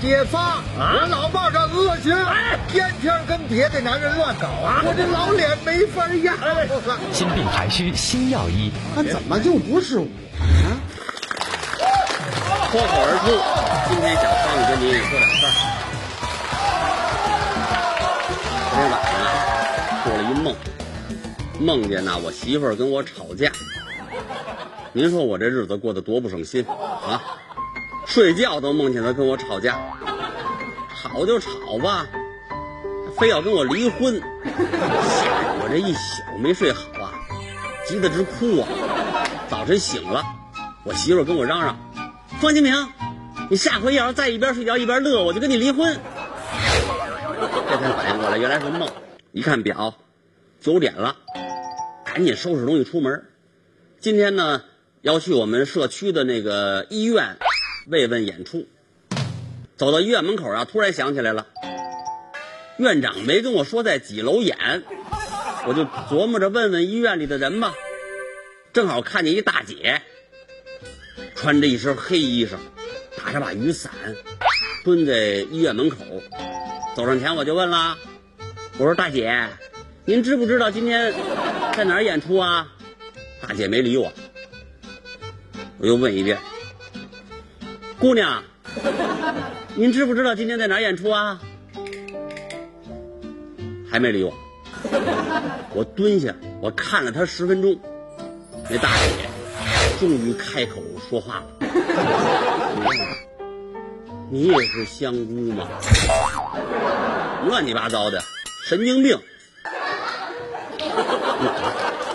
不断。揭发！我老伴儿这恶行，天天跟别的男人乱搞啊，我这老脸没法压了。心病还需心药医。那怎么就不是我呢？脱口而出，今天想方跟您说点事儿。昨天晚上啊，做了一梦，梦见呢我媳妇儿跟我吵架。您说我这日子过得多不省心啊！睡觉都梦见他跟我吵架，吵就吵吧，非要跟我离婚，吓得我这一宿没睡好啊，急得直哭啊！早晨醒了，我媳妇跟我嚷嚷。方金平，你下回要是再一边睡觉一边乐，我就跟你离婚。这才反应过来，原来是梦。一看表，九点了，赶紧收拾东西出门。今天呢，要去我们社区的那个医院慰问演出。走到医院门口啊，突然想起来了，院长没跟我说在几楼演，我就琢磨着问问医院里的人吧。正好看见一大姐。穿着一身黑衣裳，打着把雨伞，蹲在医院门口。走上前我就问了：“我说大姐，您知不知道今天在哪儿演出啊？”大姐没理我。我又问一遍：“姑娘，您知不知道今天在哪儿演出啊？”还没理我。我蹲下，我看了他十分钟，那大姐。终于开口说话了，你也是香菇吗？乱七八糟的，神经病！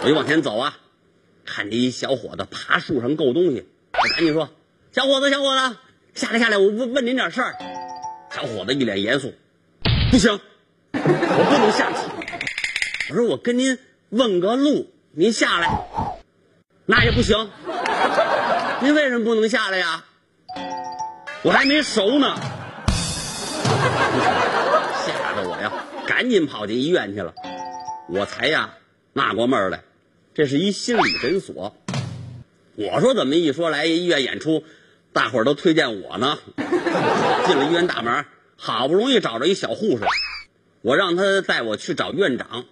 我就往前走啊，看见一小伙子爬树上够东西，我赶紧说：“小伙子，小伙子，下来下来，我问问您点事儿。”小伙子一脸严肃：“不行，我不能下去。”我说：“我跟您问个路，您下来。”那也不行。您为什么不能下来呀？我还没熟呢，吓得我呀，赶紧跑进医院去了。我才呀纳过闷儿来，这是一心理诊所。我说怎么一说来医院演出，大伙儿都推荐我呢？进了医院大门，好不容易找着一小护士，我让他带我去找院长。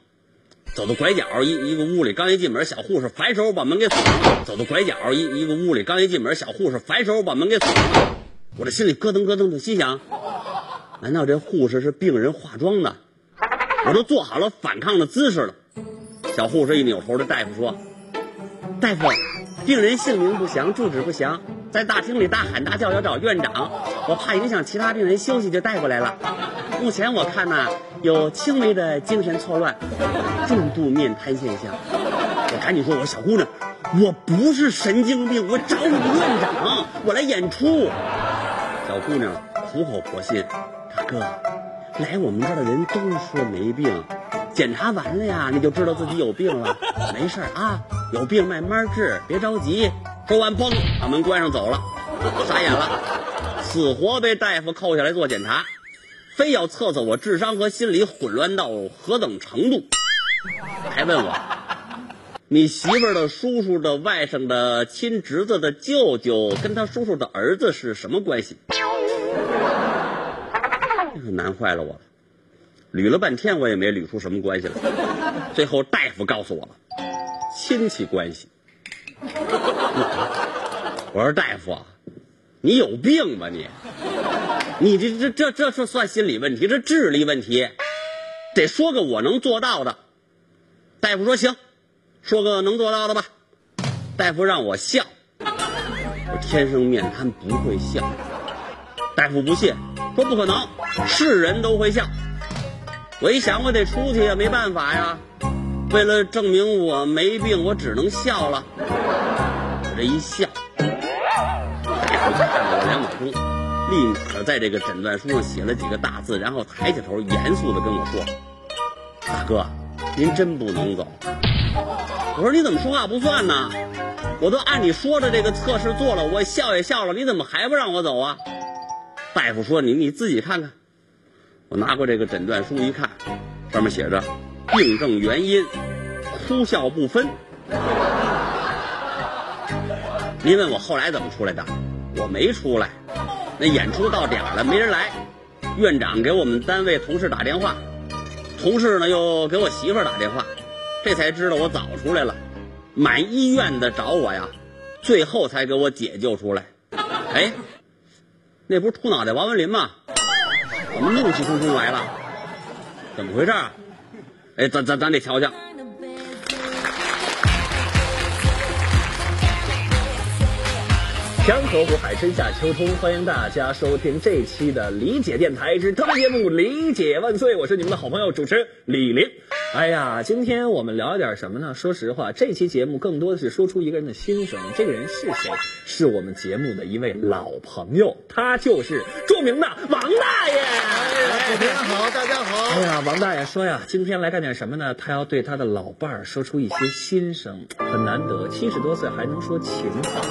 走到拐角，一一个屋里，刚一进门，小护士反手把门给锁上。走到拐角，一一个屋里，刚一进门，小护士反手把门给锁上。我这心里咯噔咯噔的，心想：难道这护士是病人化妆的？我都做好了反抗的姿势了。小护士一扭头这大夫说：“大夫，病人姓名不详，住址不详，在大厅里大喊大叫要找院长，我怕影响其他病人休息，就带过来了。目前我看呢。”有轻微的精神错乱，重度面瘫现象。我赶紧说：“我小姑娘，我不是神经病，我找你院长，我来演出。”小姑娘苦口婆心：“大哥，来我们这儿的人都说没病，检查完了呀，你就知道自己有病了。没事啊，有病慢慢治，别着急。”说完，嘣，把门关上走了。傻眼了，死活被大夫扣下来做检查。非要测测我智商和心理混乱到何等程度，还问我，你媳妇的叔叔的外甥的亲侄子的舅舅跟他叔叔的儿子是什么关系？难坏了我了，捋了半天我也没捋出什么关系来。最后大夫告诉我了，亲戚关系。我说大夫，你有病吧你？你这这这这是算心理问题，这智力问题，得说个我能做到的。大夫说行，说个能做到的吧。大夫让我笑，我天生面瘫不会笑。大夫不信，说不可能，是人都会笑。我一想，我得出去呀，没办法呀。为了证明我没病，我只能笑了。一笑，大夫看了我两秒钟。立马在这个诊断书上写了几个大字，然后抬起头，严肃的跟我说：“大哥，您真不能走。”我说：“你怎么说话不算呢？我都按你说的这个测试做了，我笑也笑了，你怎么还不让我走啊？”大夫说：“你你自己看看。”我拿过这个诊断书一看，上面写着：“病症原因，哭笑不分。”您问我后来怎么出来的？我没出来。那演出到点了，没人来，院长给我们单位同事打电话，同事呢又给我媳妇儿打电话，这才知道我早出来了，满医院的找我呀，最后才给我解救出来。哎，那不是秃脑袋王文林吗？怎么怒气冲冲来了？怎么回事啊？哎，咱咱咱得瞧瞧。江河湖海，春夏秋冬，欢迎大家收听这期的理解电台之特别节目《理解万岁》，我是你们的好朋友主持人李林。哎呀，今天我们聊点什么呢？说实话，这期节目更多的是说出一个人的心声。这个人是谁？是我们节目的一位老朋友，他就是著名的王大爷。主持人好，大家好。哎呀，王大爷说呀，今天来干点什么呢？他要对他的老伴儿说出一些心声，很难得，七十多岁还能说情话。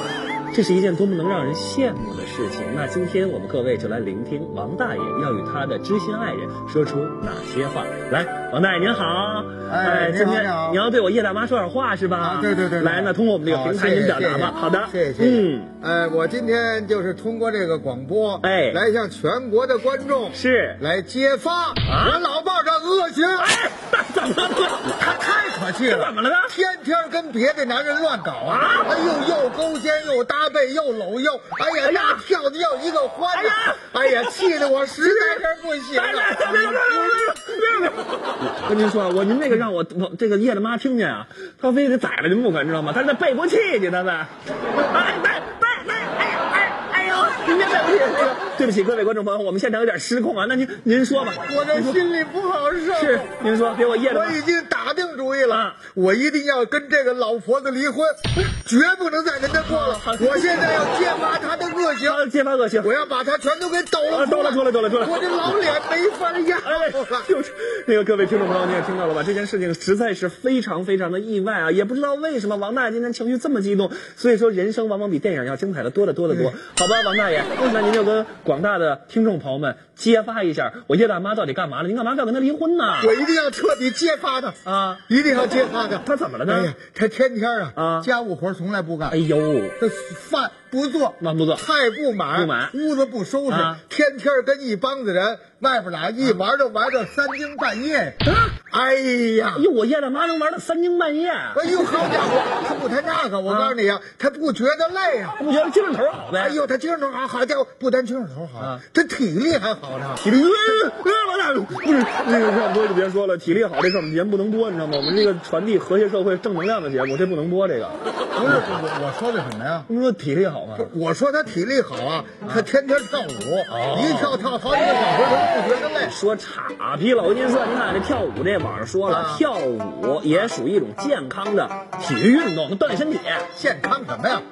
这是一件多么能让人羡慕的事情！那今天我们各位就来聆听王大爷要与他的知心爱人说出哪些话。来，王大爷您好，哎今天你好你好你要对我叶大妈说点话是吧？啊对对对对来，那通过我们这个好平台您表达吧。好的，谢谢。嗯，呃，我今天就是通过这个广播，哎来向全国的观众是来揭发我老伴儿的恶行。哎，怎么了？他太可气了，怎么了呢天天跟别的男人乱搞啊！哎呦，又勾肩又搭背又搂又，哎呀，那跳的要一个欢呐！哎呀，气得我实在是不行来来来来来来了。来来来！跟您说，我您那个让我我这个叶大妈听见啊，她非得宰了您不可，知道吗？她在背过气去，她在。您别背过气，那个对不起各位观众朋友，我们现场有点失控啊。那您您说吧，我这心里不好受。是您说给我叶我已经打定主意了啊，我一定要跟这个老婆子离婚，绝不能再跟她过了。我现在要揭发她的恶行，啊揭发恶行。我要把她全都给抖了啊抖了出来抖了出来我这老脸没法压哎了。，就是那个各位听众朋友，你也听到了吧？这件事情实在是非常非常的意外啊！也不知道为什么王大爷今天情绪这么激动。所以说，人生往往比电影要精彩的多得多得多。好吧，王大爷，那您就跟广大的听众朋友们揭发一下，我叶大妈到底干嘛了？您干嘛要跟她离婚呢？我一定要彻底揭发她啊！一定要揭发她。她怎么了呢哎呀，她天天啊啊家务活从来不干哎，呦，这饭不做，饭不做菜不买，不买屋子不收拾，啊天天跟一帮子人外边俩一玩就玩到三更半夜。哎呀哎！呦，我叶大妈能玩到三更半夜，哎呦，好家伙，他不谈那个，我告诉你啊，他不觉得累啊。不觉得精神头好呗？哎呦，他精神头好，好家伙，不单精神头好啊，他体力还好呢。体力，呃呃王大不是那个让播就别说了，体力好这事儿我们节目不能播，你知道吗？我们这个传递和谐社会正能量的节目，这不能播这个。不是我我说的什么呀？不是说体力好吗？我说他体力好啊，他天天跳舞，一跳跳好几个小时，他不觉得累。说岔劈了，我跟您说，您看这跳舞这网上说了，啊跳舞也属于一种健康的体育运动，能锻炼身体。健康什么呀？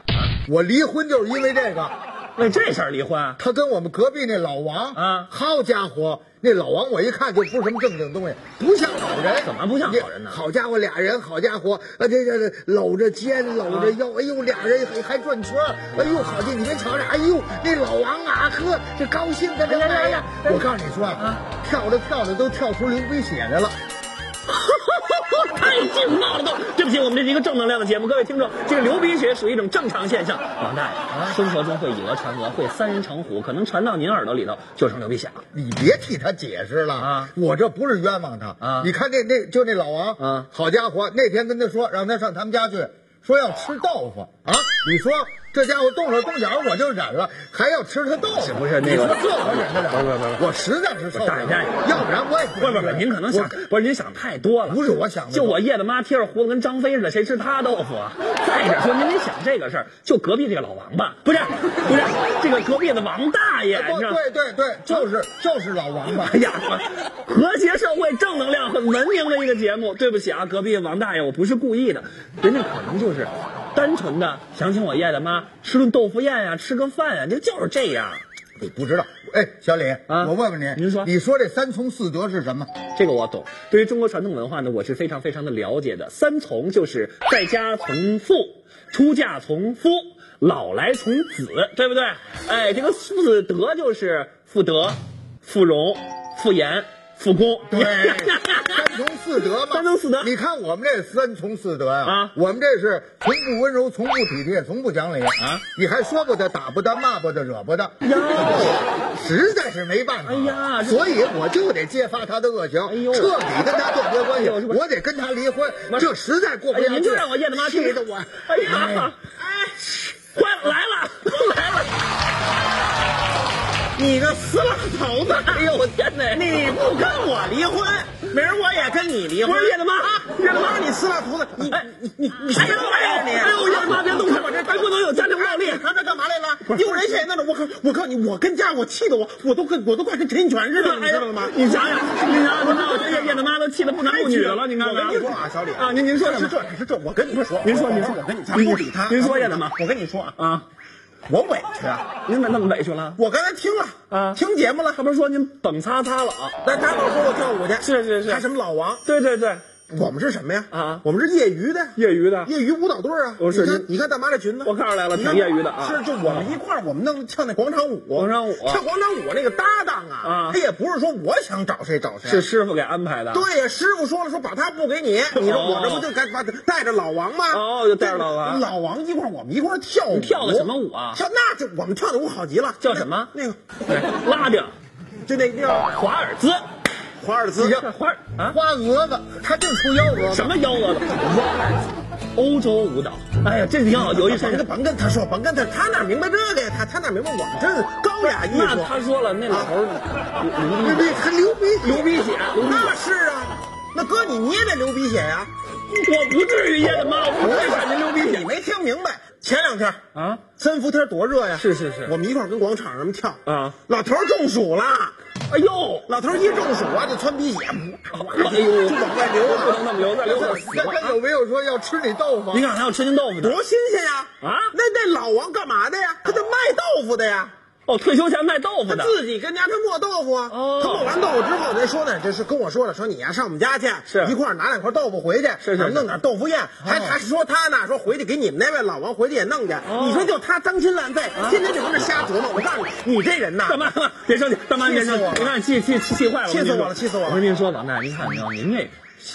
我离婚就是因为这个。为这事儿离婚？他跟我们隔壁那老王啊好家伙，那老王我一看就不是什么正经东西，不像好人。怎么不像好人呢好家伙，俩人好家伙，啊这这这搂着肩搂着腰，哎呦，俩人还还转圈儿哎呦，好家伙，你别瞧着，哎呦，那老王啊，呵，这高兴的这哎呀，我告诉你说啊，跳着跳着都跳出流鼻血来了。太劲爆了都！对不起，我们这是一个正能量的节目，各位听众，这个流鼻血属于一种正常现象。王大爷，生活中会以讹传讹，会三人成虎，可能传到您耳朵里头就成流鼻血了。你别替他解释了啊我这不是冤枉他啊你看那那就那老王啊好家伙，那天跟他说让他上他们家去，说要吃豆腐啊，你说这家伙动手动脚我就忍了，还要吃他豆腐，不是那个你说这我忍得了？不不不我实在是受不了大爷，要不然我也不不不是，您可能想不是您想太多了，不是我想的就我叶大妈贴着胡子跟张飞似的，谁吃他豆腐啊？再者说，您得想这个事儿，就隔壁这个老王八，不是不是这个隔壁的王大爷，你知道吗？对对对，就是就是老王八哎。呀，和谐社会、正能量、很文明的一个节目。对不起啊，隔壁王大爷，我不是故意的，人家可能就是单纯的想请我叶大妈吃顿豆腐宴呀、吃个饭呀、这就是这样。你不知道，哎，小李啊我问问您，您说你说这三从四德是什么？这个我懂。对于中国传统文化呢，我是非常非常的了解的。三从就是在家从父，出嫁从夫，老来从子，对不对？哎，这个四德就是妇德、妇容、妇言、复工。对，三从四德嘛。三从四德你看我们这三从四德呀，啊我们这是从不温柔，从不体贴，从不讲理啊。你还说不得，打不得，骂不得，惹不得。呀，实在是没办法。哎呀所以我就得揭发他的恶行，哎呦彻底跟他断绝关系。我得跟他离婚，这实在过不下去。您就让我燕大妈听气的我，哎呀，你个死老头子！哎呦我天哪！你不跟我离婚，明儿我也跟你离婚。不是叶大妈啊叶大妈你死老头子！你哎你你你哎呦什么玩意儿你？哎呦，叶大妈别动手，我这咱不能有家庭暴力。他这干嘛来了？丢人现眼那种！我靠我告诉你，我跟家我气得我我都跟我都快跟陈全似的，你知道了吗？你想想，你想想，我这叶叶大妈都气得不男不女的了，你看看。我跟你说啊，小李啊，您您说？是这是这，我跟你说，您说您说我跟你咱不理他。您说叶大妈我跟你说啊，啊，我委屈啊！您怎么那么委屈了？我刚才听了啊听节目了，他不是说您蹦擦擦了啊？那大宝说我跳舞去，是是是他什么老王？对对对，我们是什么呀？啊。我们是业余的，业余的。业余舞蹈队啊！哦是你看，你看大妈这裙子，我看出来了挺业余的啊。是，就我们一块儿，我们弄跳那广场舞，广场舞跳广场舞那个搭档啊，啊。他也不是说我想找谁找谁，是师傅给安排的。对呀，师傅说了，说把他不给你，你说我这不就该把带着老王吗？哦就带着老王。老王一块儿，我们一块儿跳舞。跳的什么舞啊？跳那就我们跳的舞好极了，叫什么？那个对，拉丁、就那叫华尔兹、华尔兹。华尔啊，花蛾子，他净出幺蛾子。什么幺蛾子？华尔兹，欧洲舞蹈。哎呀，这挺好，有意思。甭跟甭跟他说，甭跟他，他哪明白这个呀？他他哪明白我们这高雅艺那术？他说了，那老头流鼻血流鼻血，流鼻血。那是啊，那哥你你也得流鼻血呀、我不至于，叶大妈，我不会让您流鼻血你没听明白？前两天啊。三伏天多热呀！是是是我们一块儿跟广场上跳啊。老头儿中暑了，哎呦，老头一中暑啊就窜鼻血，哎呦，就往外流，不能那么流，再流他他有没有说要吃你豆腐？你看还要吃您豆腐的多新鲜呀！啊那那老王干嘛的呀？他得卖豆腐的呀。哦，退休前卖豆腐他的。自己跟家他磨豆腐啊，哦他磨完豆腐之后，人说呢，这是跟我说的，说你呀上我们家去，是一块拿两块豆腐回去，是弄点豆腐宴，还还说他呢，说回去给你们那位老王回去也弄去。你说就他脏心烂肺，天天就跟那瞎琢磨。我告诉你，你这人呐，大妈，别生气，大妈别生气你看气气气气坏了，气死我了气死我了我跟您说，老大，您看没有，您这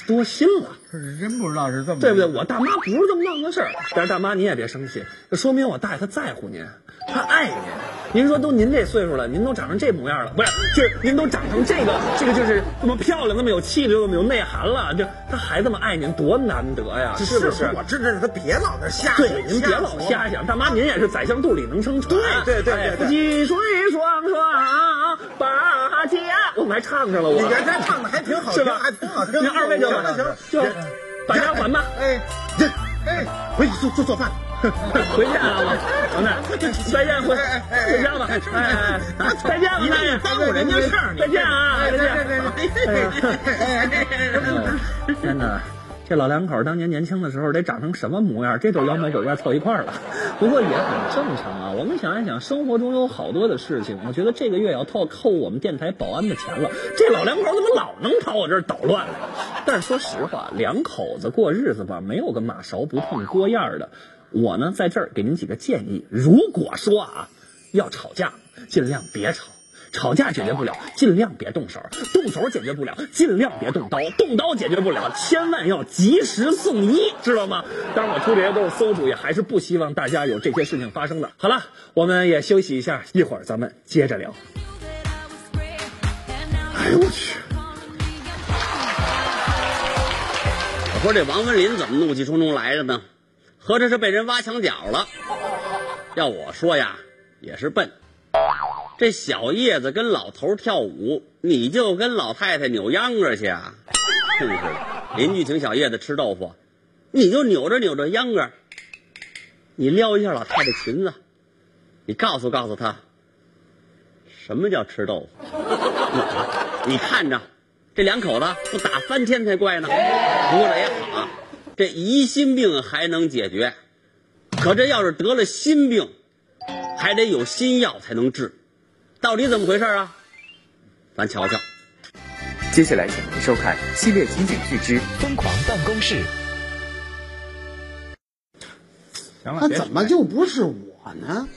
多心了。是真不知道是这么对不对？我大妈不是这么弄的事儿，但是大妈您也别生气，这说明我大爷他在乎您，他爱您。您说都您这岁数了，您都长成这模样了，不是？就是您都长成这个，这个就是这么漂亮，那么有气质，那么有内涵了，这他还这么爱您，多难得呀，是不是？我知道他别老那瞎对想，您别老瞎想，大妈您也是宰相肚里能撑船。对对对对夫妻水双双把家，我们还唱上了，我你原来唱的还挺好听，是吧？还挺好听。您二位就行了行了，就大家还吧。哎，这哎，回去做做做饭。回见啊，王大，再见，回回家吧，哎哎哎，再见，王大爷，耽误人家事儿，再见啊，再见。天哪！这老两口当年年轻的时候得长成什么模样？这对摇美酒院凑一块儿了，不过也很正常啊。我们想一想，生活中有好多的事情，我觉得这个月要扣扣我们电台保安的钱了。这老两口怎么老能跑我这儿捣乱来？但是说实话，两口子过日子吧，没有个马勺不碰锅沿儿的。我呢，在这儿给您几个建议。如果说啊，要吵架，尽量别吵。吵架解决不了，尽量别动手；动手解决不了，尽量别动刀；动刀解决不了，千万要及时送医，知道吗？当然，我出这些都是馊主意，还是不希望大家有这些事情发生的。好了，我们也休息一下，一会儿咱们接着聊。哎呦我去！我说这王文林怎么怒气冲冲来的呢？合着是被人挖墙脚了。要我说呀，也是笨。这小叶子跟老头跳舞，你就跟老太太扭秧歌去啊？真是，邻居请小叶子吃豆腐，你就扭着扭着秧歌，你撩一下老太太裙子，你告诉告诉她，什么叫吃豆腐？你看着，这两口子不打翻天才怪呢。不过这也好，这疑心病还能解决，可这要是得了心病，还得有心药才能治。到底怎么回事啊？咱瞧瞧。接下来，请您收看系列情景剧之《疯狂办公室》。行了，别怎么就不是我呢？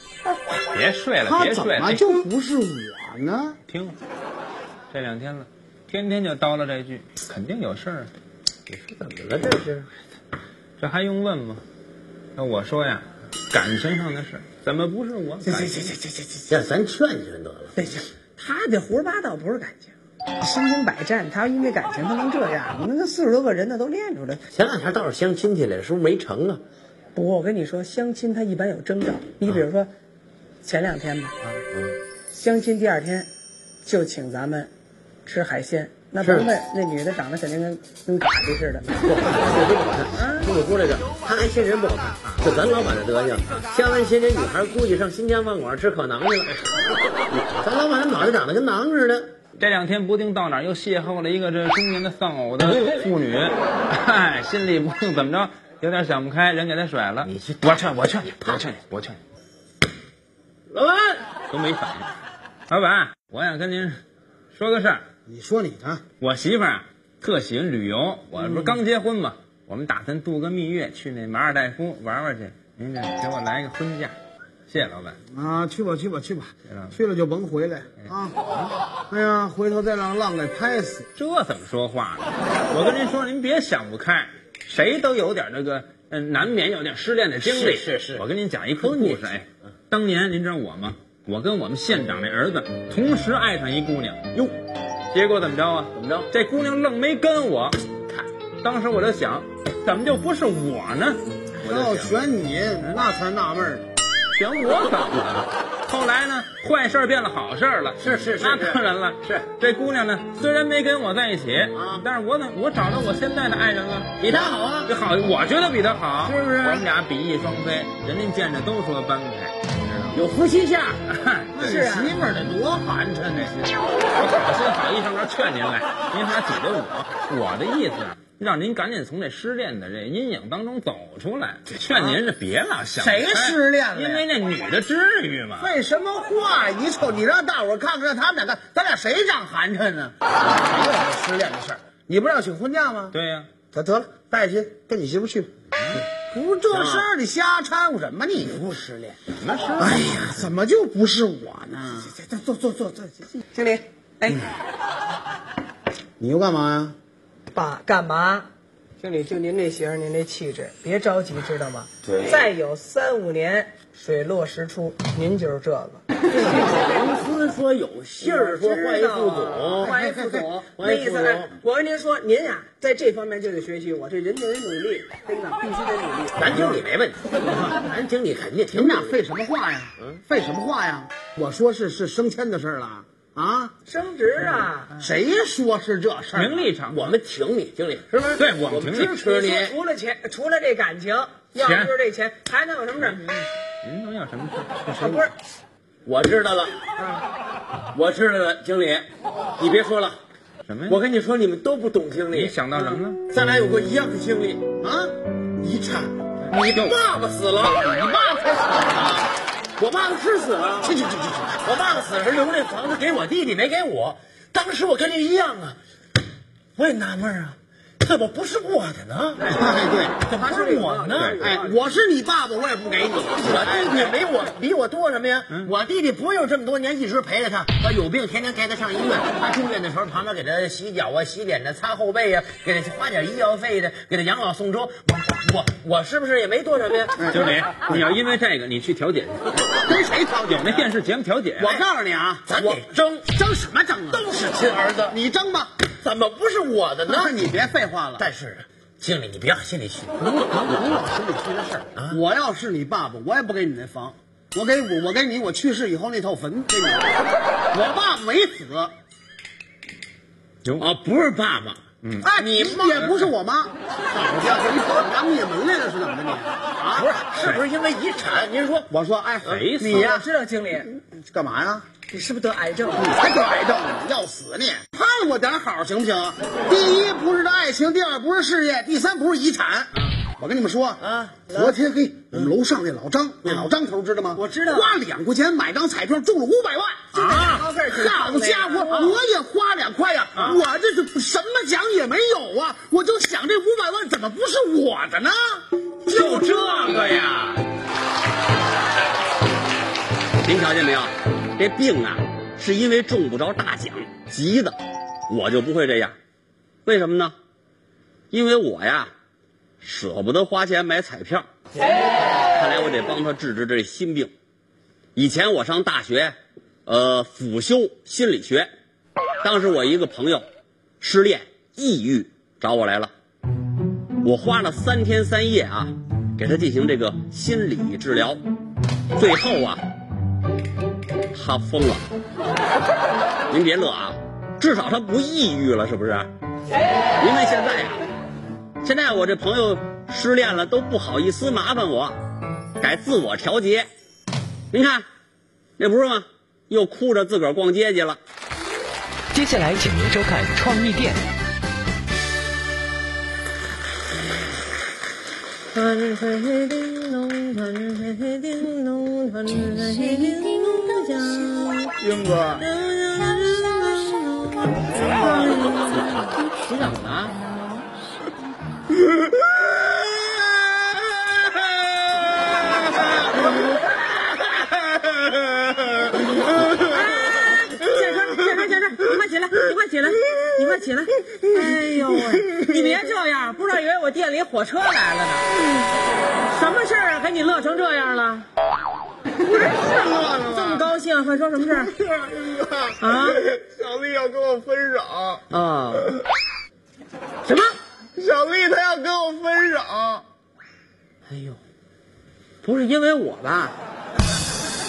别睡了？他怎别睡了，怎么就不是我呢？听，这两天了，天天就叨唠这句，肯定有事儿。怎么了这是？这还用问吗？那我说呀，感情上的事，怎么不是我？行行行行行行行，咱劝劝得了。对，行，他这胡说八道不是感情，身经百战，他要因为感情他能这样？那那四十多个人那都练出来。前两天倒是相亲去了，是不是没成啊？不过我跟你说，相亲他一般有征兆。你比如说，前两天吧，啊相亲第二天就请咱们吃海鲜。那甭问，那女的长得肯定跟跟嘎子似的。不，这不好看。听我说这个，他还嫌人不好看，就咱老板的德行，相完亲这女孩估计上新疆饭馆吃可馕去了。咱老板的脑袋长得跟馕似的。这两天不定到哪儿又邂逅了一个这中年的丧偶的妇女，哎，心里不定怎么着，有点想不开，人给他甩了。你去我劝，我劝你，我劝你，我劝你。老板，都没反应。老板，我想跟您说个事儿。你说你的，我媳妇儿啊，特喜欢旅游。我不是刚结婚嘛，我们打算度个蜜月，去那马尔代夫玩玩去。您这给我来个婚假，谢谢老板。啊，去吧去吧去吧，去了就甭回来啊！哎呀，回头再让浪给拍死。这怎么说话呢？我跟您说，您别想不开，谁都有点那个，嗯，难免有点失恋的经历。是是是我跟您讲一个故事。哎，当年您知道我吗？我跟我们县长那儿子同时爱上一姑娘，哟，结果怎么着啊？怎么着？这姑娘愣没跟我。看，当时我就想，怎么就不是我呢？我要，选你，那才纳闷呢。选我怎么了？后来呢，坏事变了好事了。是是是那当然了。是这姑娘呢，虽然没跟我在一起啊但是我怎我找到我现在的爱人了，比他好啊这好，我觉得比他好，是不是我们俩比翼双飞，人家见着都说般配，你知道吗？有夫妻相。是啊，媳妇儿得多寒碜呢！我好心好意上这劝您来，您还挤兑我。我的意思啊，让您赶紧从这失恋的这阴影当中走出来。劝您是别老想谁失恋了呀因为那女的至于吗？废什么话！一瞅你让大伙儿看看他们两个，咱俩谁长寒碜呢？没有这失恋的事儿，你不是要请婚假吗？对呀、得得了，带去跟你媳妇去吧。不是这事儿，你瞎掺和什么？你不失恋？什么事？哎呀，怎么就不是我呢？坐坐坐坐，经理，哎，你又干嘛呀？爸干嘛？经理，就您这型儿，您这气质，别着急，知道吗？对再有三五年，水落石出，您就是这个。公司说有信儿说换一副总，换一副总，那意思呢。？我跟您说，您呀，在这方面就得学习我，这人就得努力，真的必须得努力。咱经理没问题，咱经理肯定挺你们俩废什么话呀？嗯废什么话呀？我说是是升迁的事儿了啊？升职啊！谁说是这事儿？名利场，我们挺你，经理是不是？对我们支持你。除了钱，除了这感情，要不就是这钱，还能有什么事儿？您能要什么事？儿，不是，我知道了，我知道了，经理，你别说了，什么呀？我跟你说，你们都不懂经理。你想到什么了？咱俩有过一样的经历啊，遗产，你爸爸死了，你爸爸才死了，我爸爸是死了，去去去去去，我爸爸死时留那房子给我弟弟，没给我，当时我跟您一样啊，我也纳闷啊，怎么不是我的呢？哎，对，怎么不是我的呢？哎，我是你爸爸，我也不给你。我弟弟没我比我多什么呀？我弟弟不用这么多年一直陪着他，他有病天天带他上医院，他住院的时候旁边给他洗脚啊、洗脸的、擦后背呀、给他花点医药费的，给他养老送终。我我我是不是也没多什么呀？经理，你要因为这个你去调解去，跟谁调解那电视节目调解。我告诉你啊，咱得争，争什么争啊？都是亲儿子，你争吧。怎么不是我的呢那？你别废话了。但是，经理你别往心里去，你有心里去的事儿。我要是你爸爸，我也不给你那房，我给我我给你我去世以后那套坟给你。我爸爸没死，啊，不是爸爸，嗯哎，你也不是我妈。好家伙，你跑我们家灭门来了是怎么的你？啊，不是，是不是因为遗产？您说我说，哎，你呀我，知道经理，干嘛呀？你是不是得癌症？你才得癌症呢，要死你！盼我点好行不行？第一不是这爱情，第二不是事业，第三不是遗产。我跟你们说啊昨天嘿，我们楼上那老张，那老张头知道吗？我知道花两块钱买张彩票中了五百万啊好家伙，啊我也花两块呀，我这是什么奖也没有啊，我就想这五百万怎么不是我的呢？就这个呀？您瞧见没有？这病啊，是因为中不着大奖，急的。我就不会这样，为什么呢？因为我呀，舍不得花钱买彩票。看来我得帮他治治这心病。以前我上大学，呃，辅修心理学，当时我一个朋友失恋、抑郁找我来了，我花了三天三夜啊，给他进行这个心理治疗，最后啊，他疯了。您别乐啊，至少他不抑郁了，是不是？因为现在呀，现在我这朋友失恋了都不好意思麻烦我，改自我调节。您看，那不是吗？又哭着自个儿逛街去了。接下来，请您收看《创意店》。团水叮咚，团水叮咚，团水叮咚响。英哥，你怎么了？建川，建川，建川，你快起来，你快起来，你快起来！哎呦喂，你别这样，不知道以为我店里火车来了呢。什么事儿啊？给你乐成这样了？真是乐了这么高兴，快说什么事儿？啊？小丽要跟我分手，啊？什么？小丽她要跟我分手。哎呦，不是因为我吧？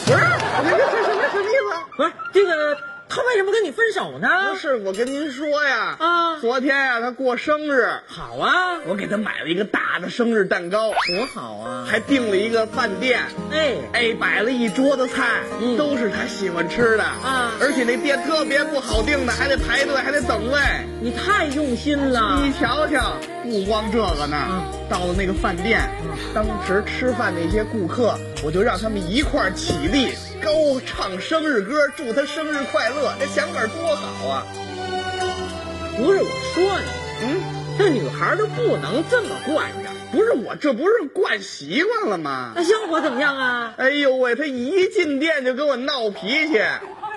不是，这这这什么什么意思？不是这个，他为什么跟你分手呢？不是，我跟您说呀，啊。昨天呀、他过生日，好啊，我给他买了一个大的生日蛋糕，多好啊！还订了一个饭店，哎，哎，摆了一桌子菜，嗯。都是他喜欢吃的啊。而且那店特别不好订的，还得排队，还得等位。你太用心了。你。瞧瞧，不光这个呢，啊到了那个饭店，当时吃饭那些顾客，我就让他们一块儿起立，高唱生日歌，祝他生日快乐，这想法多好啊！不是我说你，嗯，这女孩就不能这么惯着。不是我，这不是惯习惯了吗？那效果怎么样啊？哎呦喂，他一进店就跟我闹脾气，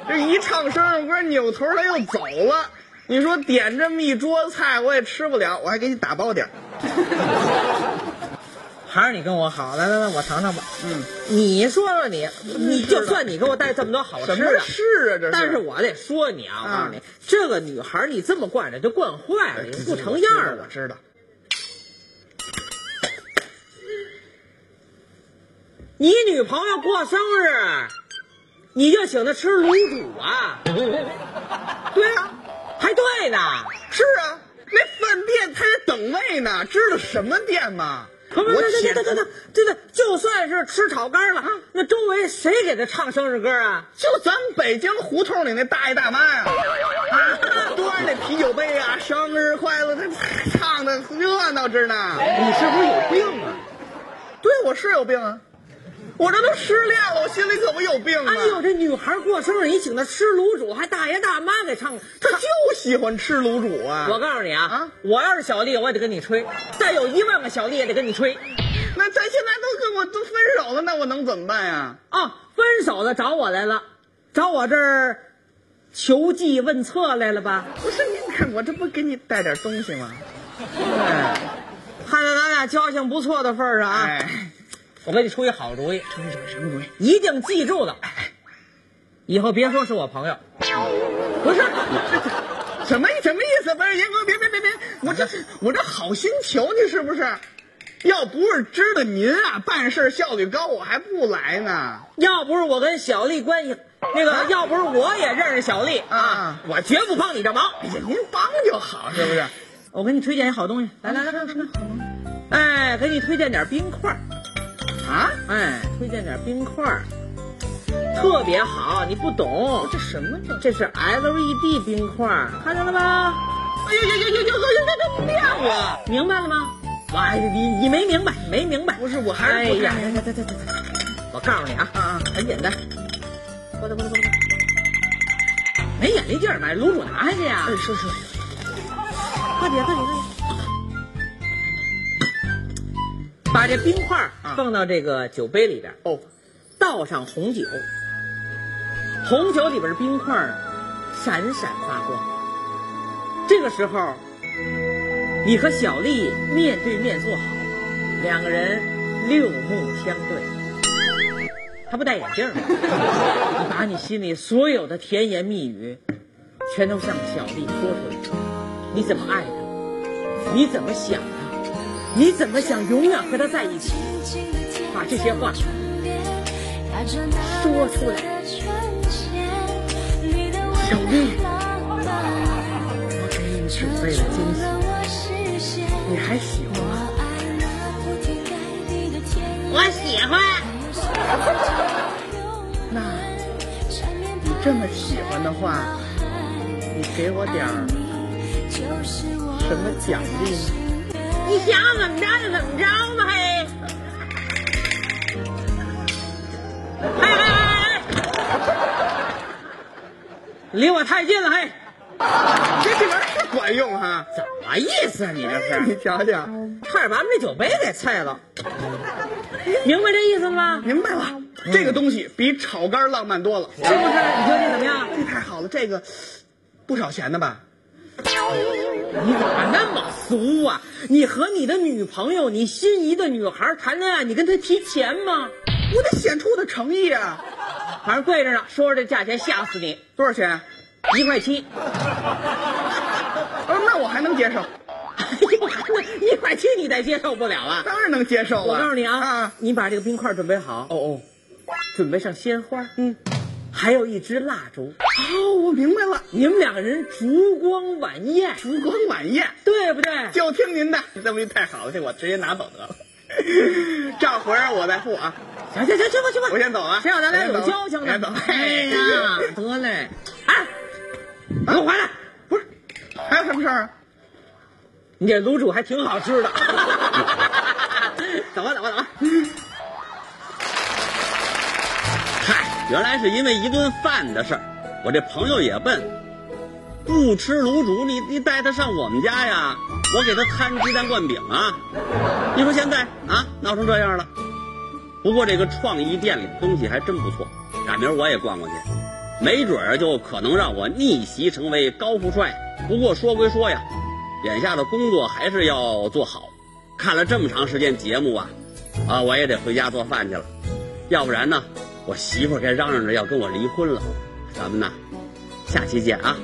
这一唱生日歌，扭头他又走了。你说点这么一桌子菜，我也吃不了，我还给你打包点儿。还是你跟我好，来来来，我尝尝吧。嗯，你说说你，你就算你给我带这么多好吃的，是啊？这是？但是我得说你啊，我告诉你啊，这个女孩你这么惯着就惯坏了，你不成样了。我知道。你女朋友过生日，你就请她吃卤煮啊？对啊，还对呢。是啊，那饭店他得等位呢，知道什么店吗？不是，我对对请对对对对对，就算是吃炒肝了，那周围谁给他唱生日歌啊？就咱们北京胡同里那大爷大妈呀，啊，端着啤酒杯啊，生日快乐，他唱的热闹着呢。你是不是有病啊？对，我是有病啊，我这都失恋了，我心里可不有病啊。哎呦，这女孩过生日，你请她吃卤煮，还大爷大妈给唱，她就喜欢吃卤煮啊。我告诉你啊，啊我要是小丽，我也得跟你吹；再有一万个小丽也得跟你吹。那咱现在都跟我都分手了，那我能怎么办呀？啊，分手的找我来了，找我这儿求计问策来了吧？不是，您看我这不给你带点东西吗？哎，看在咱俩交情不错的份儿上啊，哎，我给你出一好主意，出一什么什么主意？一定记住了。以后别说是我朋友，不是，什么什么意思？不是，严哥，别别别别，我这我这好心求你是不是？要不是知道您啊办事效率高，我还不来呢。要不是我跟小丽关系，那个要不是我也认识小丽啊啊，我绝不帮你这忙。哎呀，您帮就好，是不是？我给你推荐一好东西，来来来来来来，哎，给你推荐点冰块儿，啊？哎，推荐点冰块，特别好，你不懂。这什么？这是 LED 冰块，看见了吧？哎呦呦呦呦呦！呦呦呦呦呦亮了，明白了吗？哎，你你没明白，没明白。不是，我还是哎呀，对对对对对，我告诉你啊，啊，很简单，过来过来过来，没眼力劲儿买，卤煮拿下去呀、啊。哎，是是，快点快点快点。把这冰块啊放到这个酒杯里边，哦，倒上红酒，红酒里边的冰块儿闪闪发光。这个时候，你和小丽面对面坐好，两个人六目相对。他不戴眼镜儿，你 把你心里所有的甜言蜜语，全都向小丽说出来。你怎么爱她？你怎么想她？你怎么想永远和他在一起？把这些话说出来。小丽，我给你准备了惊喜，你还喜欢吗？我喜欢。那，你这么喜欢的话，你给我点儿什么奖励呢？你想怎么着就怎么着吧，嘿！哎哎哎哎！离我太近了，嘿！这这玩意儿是管用哈？怎么意思啊？你这是？你瞧瞧，差点把我们这酒杯给菜了。明白这意思了吗？明白了。这个东西比炒肝浪漫多了，是不是？你说这怎么样？这太好了，这个不少钱的吧？你怎么那么俗啊？你和你的女朋友，你心仪的女孩谈恋爱，你跟她提钱吗？我得显出我的诚意啊！反正贵着呢，说说这价钱吓死你！多少钱？一块七。哦，那我还能接受。哎呦，那一块七你再接受不了啊？当然能接受了。我告诉你啊，啊你把这个冰块准备好。哦哦，准备上鲜花，嗯，还有一支蜡烛。哦，我明白了，你们两个人烛光晚宴，烛光晚宴，对不对？就听您的，这不太好了，这我直接拿走得了。账回来我再付啊。行行行，去吧去吧，我先走了啊。谁让咱俩有交情呢？哎呀，得嘞，哎，给我回来！不是，还有什么事儿啊？你这卤煮还挺好吃的。走吧走吧走吧。原来是因为一顿饭的事儿，我这朋友也笨，不吃卤煮，你你带他上我们家呀，我给他摊鸡蛋灌饼啊。你说现在啊，闹成这样了。不过这个创意店里的东西还真不错，赶明儿我也逛逛去，没准儿就可能让我逆袭成为高富帅。不过说归说呀，眼下的工作还是要做好。看了这么长时间节目啊，啊，我也得回家做饭去了，要不然呢，我媳妇该嚷嚷着要跟我离婚了。咱们呢，下期见啊。